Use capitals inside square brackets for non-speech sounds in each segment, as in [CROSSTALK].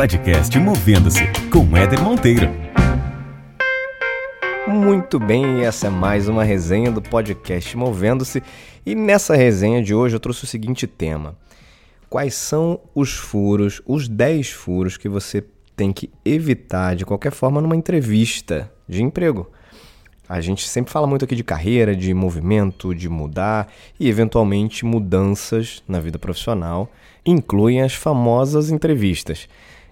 Podcast Movendo-se com Éder Monteiro. Muito bem, essa é mais uma resenha do podcast Movendo-se. E nessa resenha de hoje eu trouxe o seguinte tema: Quais são os furos, os 10 furos que você tem que evitar de qualquer forma numa entrevista de emprego? A gente sempre fala muito aqui de carreira, de movimento, de mudar e eventualmente mudanças na vida profissional incluem as famosas entrevistas.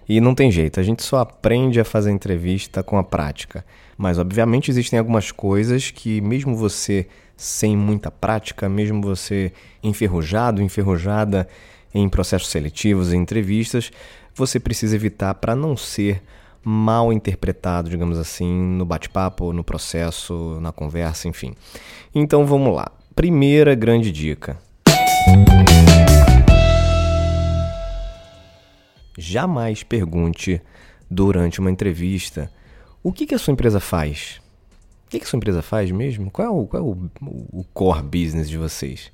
E não tem jeito, a gente só aprende a fazer entrevista com a prática. Mas obviamente existem algumas coisas que mesmo você sem muita prática, mesmo você enferrujado, enferrujada em processos seletivos e entrevistas, você precisa evitar para não ser mal interpretado, digamos assim, no bate-papo, no processo, na conversa, enfim. Então vamos lá. Primeira grande dica. Jamais pergunte durante uma entrevista o que, que a sua empresa faz. O que, que a sua empresa faz mesmo? Qual é o, qual é o, o core business de vocês?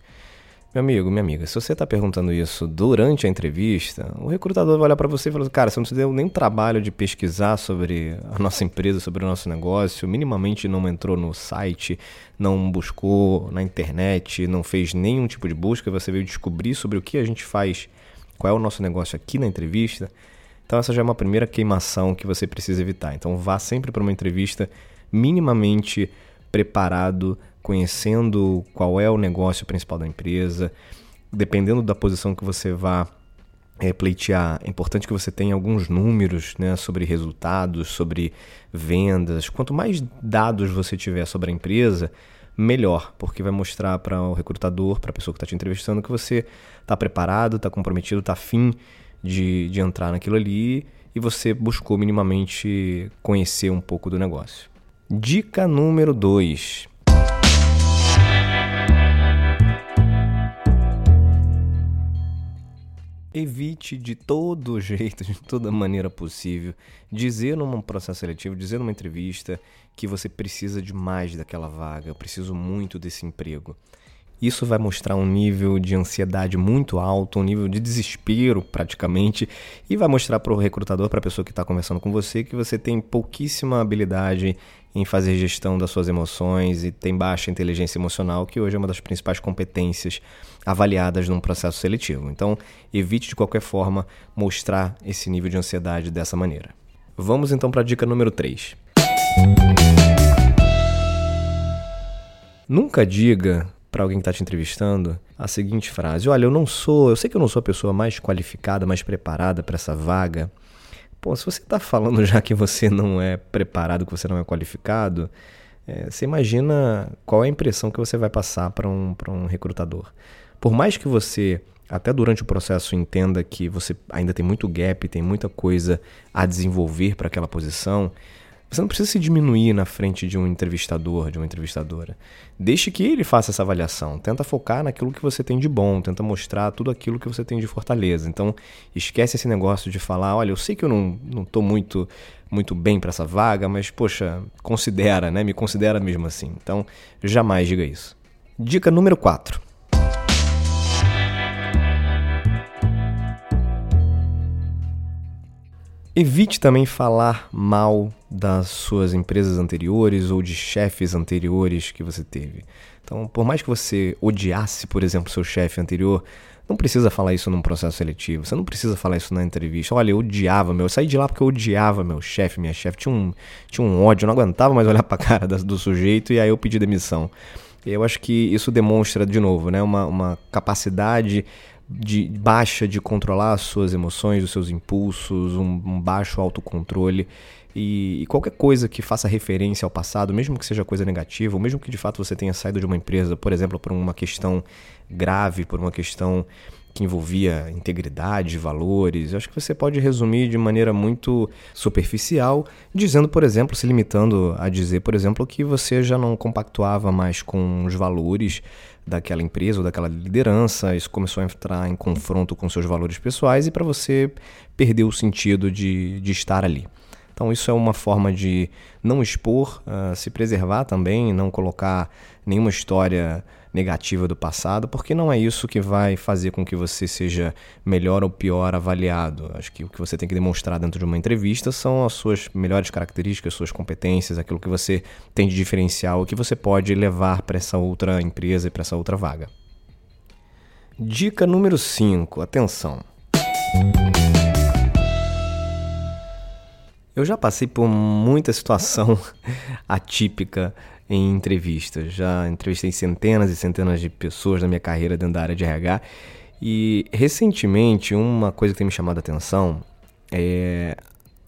Meu amigo, minha amiga, se você está perguntando isso durante a entrevista, o recrutador vai olhar para você e falar: Cara, você não se deu nem trabalho de pesquisar sobre a nossa empresa, sobre o nosso negócio, minimamente não entrou no site, não buscou na internet, não fez nenhum tipo de busca, você veio descobrir sobre o que a gente faz, qual é o nosso negócio aqui na entrevista. Então, essa já é uma primeira queimação que você precisa evitar. Então, vá sempre para uma entrevista minimamente preparado conhecendo qual é o negócio principal da empresa, dependendo da posição que você vá é, pleitear, é importante que você tenha alguns números né, sobre resultados, sobre vendas. Quanto mais dados você tiver sobre a empresa, melhor, porque vai mostrar para o recrutador, para a pessoa que está te entrevistando, que você está preparado, está comprometido, está afim de, de entrar naquilo ali e você buscou minimamente conhecer um pouco do negócio. Dica número 2. Evite de todo [LAUGHS] jeito, de toda maneira possível, dizer num processo seletivo, dizer numa entrevista que você precisa de mais daquela vaga, eu preciso muito desse emprego. Isso vai mostrar um nível de ansiedade muito alto, um nível de desespero praticamente, e vai mostrar para o recrutador, para a pessoa que está conversando com você, que você tem pouquíssima habilidade em fazer gestão das suas emoções e tem baixa inteligência emocional, que hoje é uma das principais competências avaliadas num processo seletivo. Então, evite de qualquer forma mostrar esse nível de ansiedade dessa maneira. Vamos então para a dica número 3. Nunca diga para alguém que está te entrevistando a seguinte frase: Olha, eu não sou, eu sei que eu não sou a pessoa mais qualificada, mais preparada para essa vaga. Pô, se você está falando já que você não é preparado, que você não é qualificado, é, você imagina qual é a impressão que você vai passar para um, um recrutador. Por mais que você, até durante o processo, entenda que você ainda tem muito gap, tem muita coisa a desenvolver para aquela posição, você não precisa se diminuir na frente de um entrevistador, de uma entrevistadora. Deixe que ele faça essa avaliação. Tenta focar naquilo que você tem de bom, tenta mostrar tudo aquilo que você tem de fortaleza. Então, esquece esse negócio de falar, olha, eu sei que eu não, não muito muito bem para essa vaga, mas poxa, considera, né? Me considera mesmo assim. Então, jamais diga isso. Dica número 4. Evite também falar mal das suas empresas anteriores ou de chefes anteriores que você teve. Então, por mais que você odiasse, por exemplo, seu chefe anterior, não precisa falar isso num processo seletivo. Você não precisa falar isso na entrevista. Olha, eu odiava meu. Eu saí de lá porque eu odiava meu chefe, minha chefe. Tinha um, tinha um ódio, eu não aguentava mais olhar [LAUGHS] pra cara do sujeito e aí eu pedi demissão. Eu acho que isso demonstra, de novo, né, uma, uma capacidade de baixa de controlar as suas emoções, os seus impulsos, um, um baixo autocontrole. E, e, qualquer coisa que faça referência ao passado, mesmo que seja coisa negativa, ou mesmo que de fato você tenha saído de uma empresa, por exemplo, por uma questão grave, por uma questão que envolvia integridade, valores, eu acho que você pode resumir de maneira muito superficial, dizendo, por exemplo, se limitando a dizer, por exemplo, que você já não compactuava mais com os valores daquela empresa ou daquela liderança, isso começou a entrar em confronto com seus valores pessoais e para você perdeu o sentido de, de estar ali. Então, isso é uma forma de não expor, uh, se preservar também, não colocar nenhuma história negativa do passado, porque não é isso que vai fazer com que você seja melhor ou pior avaliado. Acho que o que você tem que demonstrar dentro de uma entrevista são as suas melhores características, suas competências, aquilo que você tem de diferencial, o que você pode levar para essa outra empresa e para essa outra vaga. Dica número 5, atenção. Eu já passei por muita situação [LAUGHS] atípica em entrevistas. Já entrevistei centenas e centenas de pessoas na minha carreira dentro da área de RH. E recentemente, uma coisa que tem me chamado a atenção é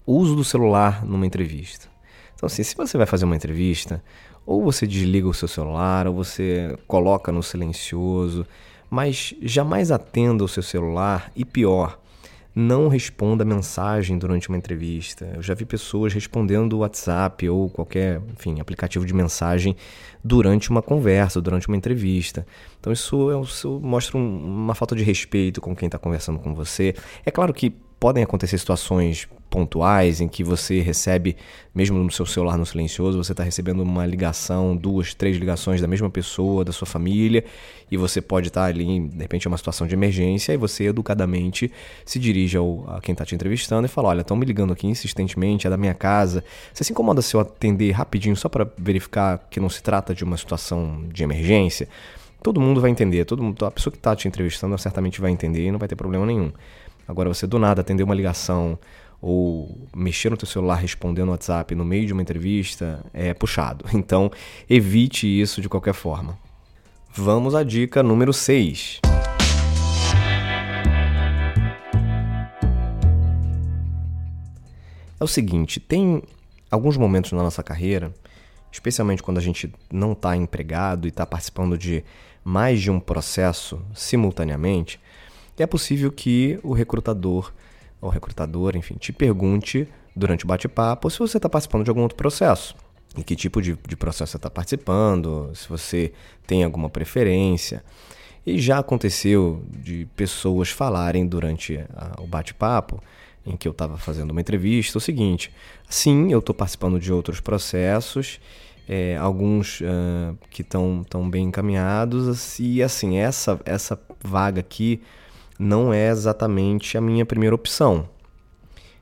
o uso do celular numa entrevista. Então, assim, se você vai fazer uma entrevista, ou você desliga o seu celular, ou você coloca no silencioso, mas jamais atenda o seu celular e pior, não responda mensagem durante uma entrevista. Eu já vi pessoas respondendo WhatsApp ou qualquer, enfim, aplicativo de mensagem durante uma conversa, durante uma entrevista. Então isso, é, isso mostra um, uma falta de respeito com quem está conversando com você. É claro que podem acontecer situações pontuais em que você recebe, mesmo no seu celular no silencioso, você está recebendo uma ligação, duas, três ligações da mesma pessoa, da sua família, e você pode estar tá ali, de repente, é uma situação de emergência, e você educadamente se dirige ao, a quem está te entrevistando e fala: Olha, estão me ligando aqui insistentemente, é da minha casa. Você se incomoda se eu atender rapidinho só para verificar que não se trata de uma situação de emergência? Todo mundo vai entender, todo mundo, a pessoa que está te entrevistando certamente vai entender e não vai ter problema nenhum. Agora, você do nada atender uma ligação ou mexer no teu celular respondendo no WhatsApp no meio de uma entrevista é puxado. [LAUGHS] Então, evite isso de qualquer forma. Vamos à dica número 6. É o seguinte, tem alguns momentos na nossa carreira, especialmente quando a gente não está empregado e está participando de mais de um processo simultaneamente, é possível que o recrutador ou recrutador, enfim, te pergunte durante o bate-papo se você está participando de algum outro processo. Em que tipo de, de processo você está participando, se você tem alguma preferência. E já aconteceu de pessoas falarem durante a, o bate-papo, em que eu estava fazendo uma entrevista, o seguinte: sim, eu estou participando de outros processos, é, alguns uh, que estão tão bem encaminhados, e assim, essa, essa vaga aqui não é exatamente a minha primeira opção.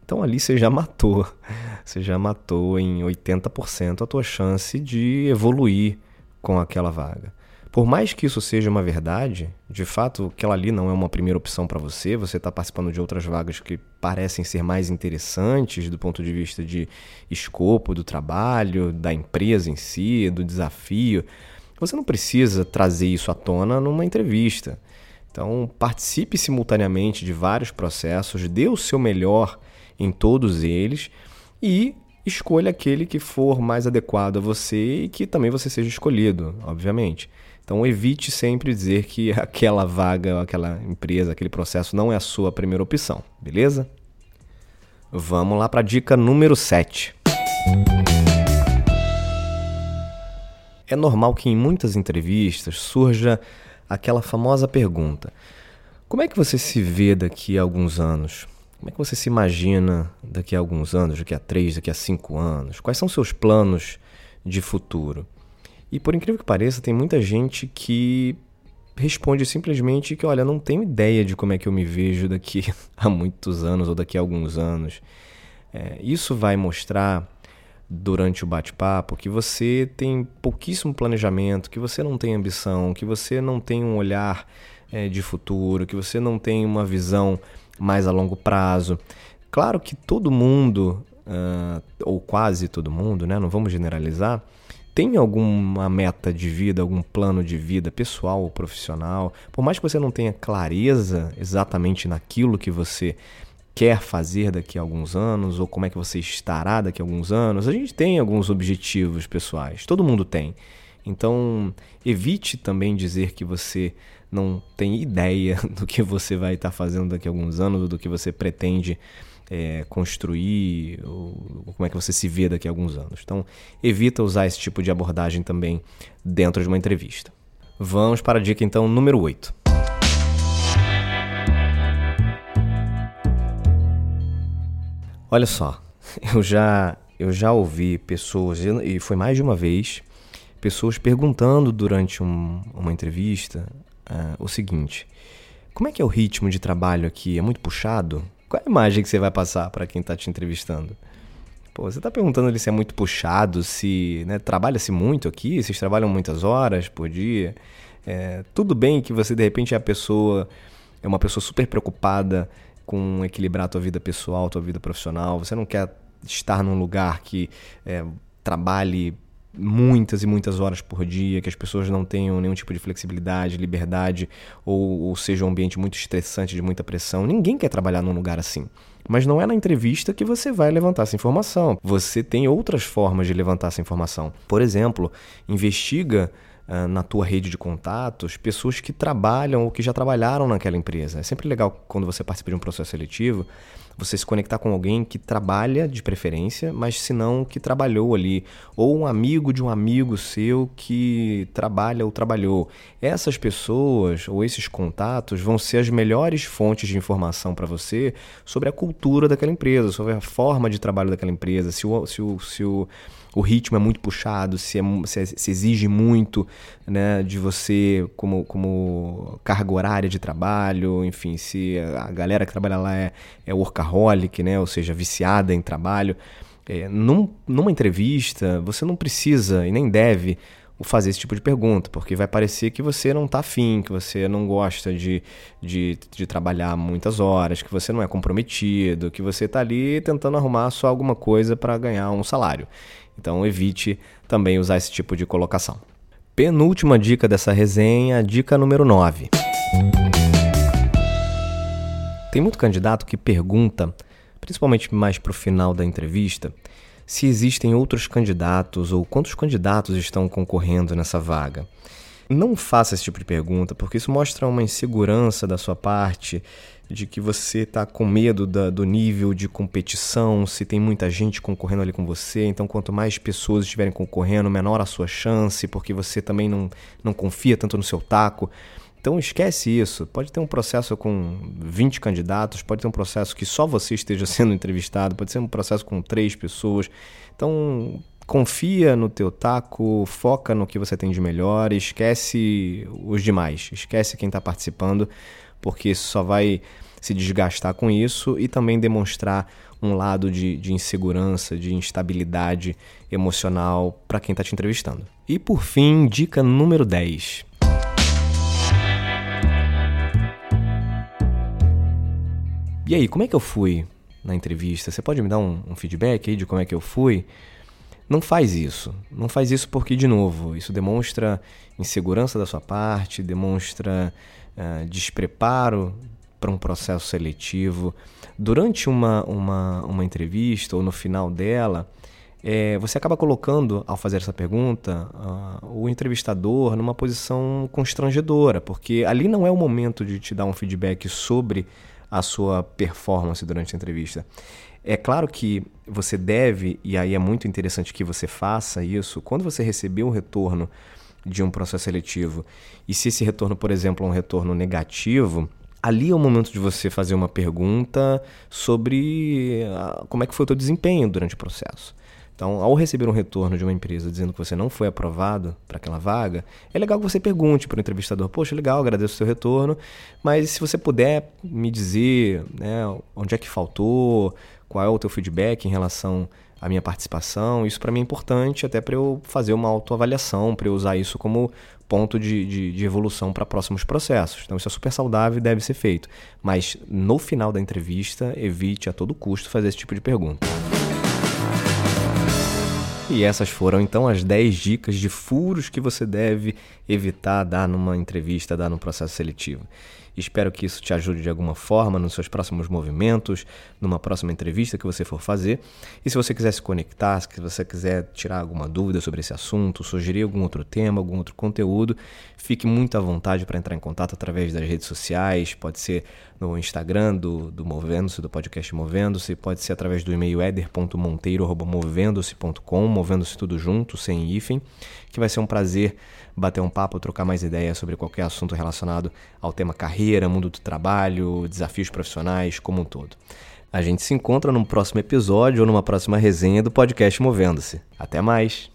Então ali você já matou, [LAUGHS] você já matou em 80% a tua chance de evoluir com aquela vaga. Por mais que isso seja uma verdade, de fato, aquela ali não é uma primeira opção para você, você está participando de outras vagas que parecem ser mais interessantes do ponto de vista de escopo do trabalho, da empresa em si, do desafio. Você não precisa trazer isso à tona numa entrevista. Então, participe simultaneamente de vários processos, dê o seu melhor em todos eles e escolha aquele que for mais adequado a você e que também você seja escolhido, obviamente. Então, evite sempre dizer que [LAUGHS] aquela vaga, aquela empresa, aquele processo não é a sua primeira opção, beleza? Vamos lá para a dica número 7. É normal que em muitas entrevistas surja aquela famosa pergunta: Como é que você se vê daqui a alguns anos? Como é que você se imagina daqui a alguns anos, daqui a três, daqui a cinco anos? Quais são seus planos de futuro? E por incrível que pareça, tem muita gente que responde simplesmente que, olha, não tenho ideia de como é que eu me vejo daqui [LAUGHS] a muitos anos ou daqui a alguns anos. É, isso vai mostrar durante o bate-papo que você tem pouquíssimo planejamento, que você não tem ambição, que você não tem um olhar é, de futuro, que você não tem uma visão mais a longo prazo. Claro que todo mundo, uh, ou quase todo mundo, né, não vamos generalizar, tem alguma meta de vida, algum plano de vida pessoal ou profissional. Por mais que você não tenha clareza exatamente naquilo que você quer fazer daqui a alguns anos ou como é que você estará daqui a alguns anos. A gente tem alguns objetivos pessoais, todo mundo tem. Então, evite também dizer que você não tem ideia [LAUGHS] do que você vai estar fazendo daqui a alguns anos ou do que você pretende é, construir ou, como é que você se vê daqui a alguns anos. Então, evita usar esse tipo de abordagem também dentro de uma entrevista. Vamos para a dica então número 8. Olha só, [LAUGHS] eu já, eu já ouvi pessoas, e foi mais de uma vez, pessoas perguntando durante um, uma entrevista uh, o seguinte: como é que é o ritmo de trabalho aqui? É muito puxado? Qual é a imagem que você vai passar para quem está te entrevistando? Pô, você está perguntando ali se é muito puxado, se né, trabalha-se muito aqui, vocês trabalham muitas horas por dia. É, tudo bem que você de repente é a pessoa, é uma pessoa super preocupada com equilibrar a tua vida pessoal, tua vida profissional. Você não quer estar num lugar que é, trabalhe muitas e muitas horas por dia, que as pessoas não tenham nenhum tipo de flexibilidade, liberdade, ou, ou seja um ambiente muito estressante, de muita pressão. Ninguém quer trabalhar num lugar assim. Mas não é na entrevista que você vai levantar essa informação. Você tem outras formas de levantar essa informação. Por exemplo, investiga uh, na tua rede de contatos pessoas que trabalham ou que já trabalharam naquela empresa. É sempre legal quando você participa de um processo seletivo você se conectar com alguém que trabalha de preferência, mas se não que trabalhou ali, ou um amigo de um amigo seu que trabalha ou trabalhou. Essas pessoas ou esses contatos vão ser as melhores fontes de informação para você sobre a cultura daquela empresa, sobre a forma de trabalho daquela empresa, se o, se o, se o o ritmo é muito puxado, se, é, se, é, se, exige muito né, de você como, como carga horária de trabalho, enfim, se a galera que trabalha lá é, é workaholic, né, ou seja, viciada em trabalho. É, num, numa entrevista, você não precisa e nem deve fazer esse tipo de pergunta, porque vai parecer que você não está afim, que você não gosta de, de, de, trabalhar muitas horas, que você não é comprometido, que você está ali tentando arrumar só alguma coisa para ganhar um salário. Então evite também usar esse tipo de colocação. Penúltima dica dessa resenha, dica número 9. Tem muito candidato que pergunta, principalmente mais para o final da entrevista, se existem outros candidatos ou quantos candidatos estão concorrendo nessa vaga. Não faça esse tipo de pergunta, porque isso mostra uma insegurança da sua parte, de que você está com medo da, do nível de competição, se tem muita gente concorrendo ali com você. Então, quanto mais pessoas estiverem concorrendo, menor a sua chance, porque você também não, não confia tanto no seu taco. Então esquece isso. Pode ter um processo com 20 candidatos, pode ter um processo que só você esteja [LAUGHS] sendo entrevistado, pode ser um processo com três pessoas. Então confia no teu taco, foca no que você tem de melhor, esquece os demais, esquece quem está participando, porque isso só vai se desgastar com isso e também demonstrar um lado de, de insegurança, de instabilidade emocional para quem está te entrevistando. E por fim, dica número 10. E aí, como é que eu fui na entrevista? Você pode me dar um, um feedback aí de como é que eu fui? Não faz isso. Não faz isso porque, de novo, isso demonstra insegurança da sua parte, demonstra uh, despreparo para um processo seletivo. Durante uma, uma, uma entrevista ou no final dela, é, você acaba colocando, ao fazer essa pergunta, uh, o entrevistador numa posição constrangedora, porque ali não é o momento de te dar um feedback sobre a sua performance durante a entrevista. É claro que você deve, e aí é muito interessante que você faça isso, quando você receber um retorno de um processo seletivo, e se esse retorno, por exemplo, é um retorno negativo, ali é o momento de você fazer uma pergunta sobre ah, como é que foi o teu desempenho durante o processo. Então, ao receber um retorno de uma empresa dizendo que você não foi aprovado para aquela vaga, é legal que você pergunte para o entrevistador: Poxa, legal, agradeço o seu retorno, mas se você puder me dizer né, onde é que faltou, qual é o teu feedback em relação à minha participação, isso para mim é importante até para eu fazer uma autoavaliação, para eu usar isso como ponto de, de, de evolução para próximos processos. Então, isso é super saudável e deve ser feito. Mas no final da entrevista, evite a todo custo fazer esse tipo de pergunta. E essas foram então as 10 dicas de furos que você deve evitar dar numa entrevista, dar num processo seletivo. Espero que isso te ajude de alguma forma nos seus próximos movimentos, numa próxima entrevista que você for fazer. E se você quiser se conectar, se você quiser tirar alguma dúvida sobre esse assunto, sugerir algum outro tema, algum outro conteúdo, fique muito à vontade para entrar em contato através das redes sociais, pode ser no Instagram do, do Movendo-se, do podcast Movendo-se, pode ser através do e-mail eder.monteiro.movendo-se.com, movendo-se tudo junto, sem hífen, que vai ser um prazer bater um papo, trocar mais ideias sobre qualquer assunto relacionado ao tema carreira, mundo do trabalho, desafios profissionais como um todo. A gente se encontra num próximo episódio ou numa próxima resenha do podcast Movendo-se. Até mais!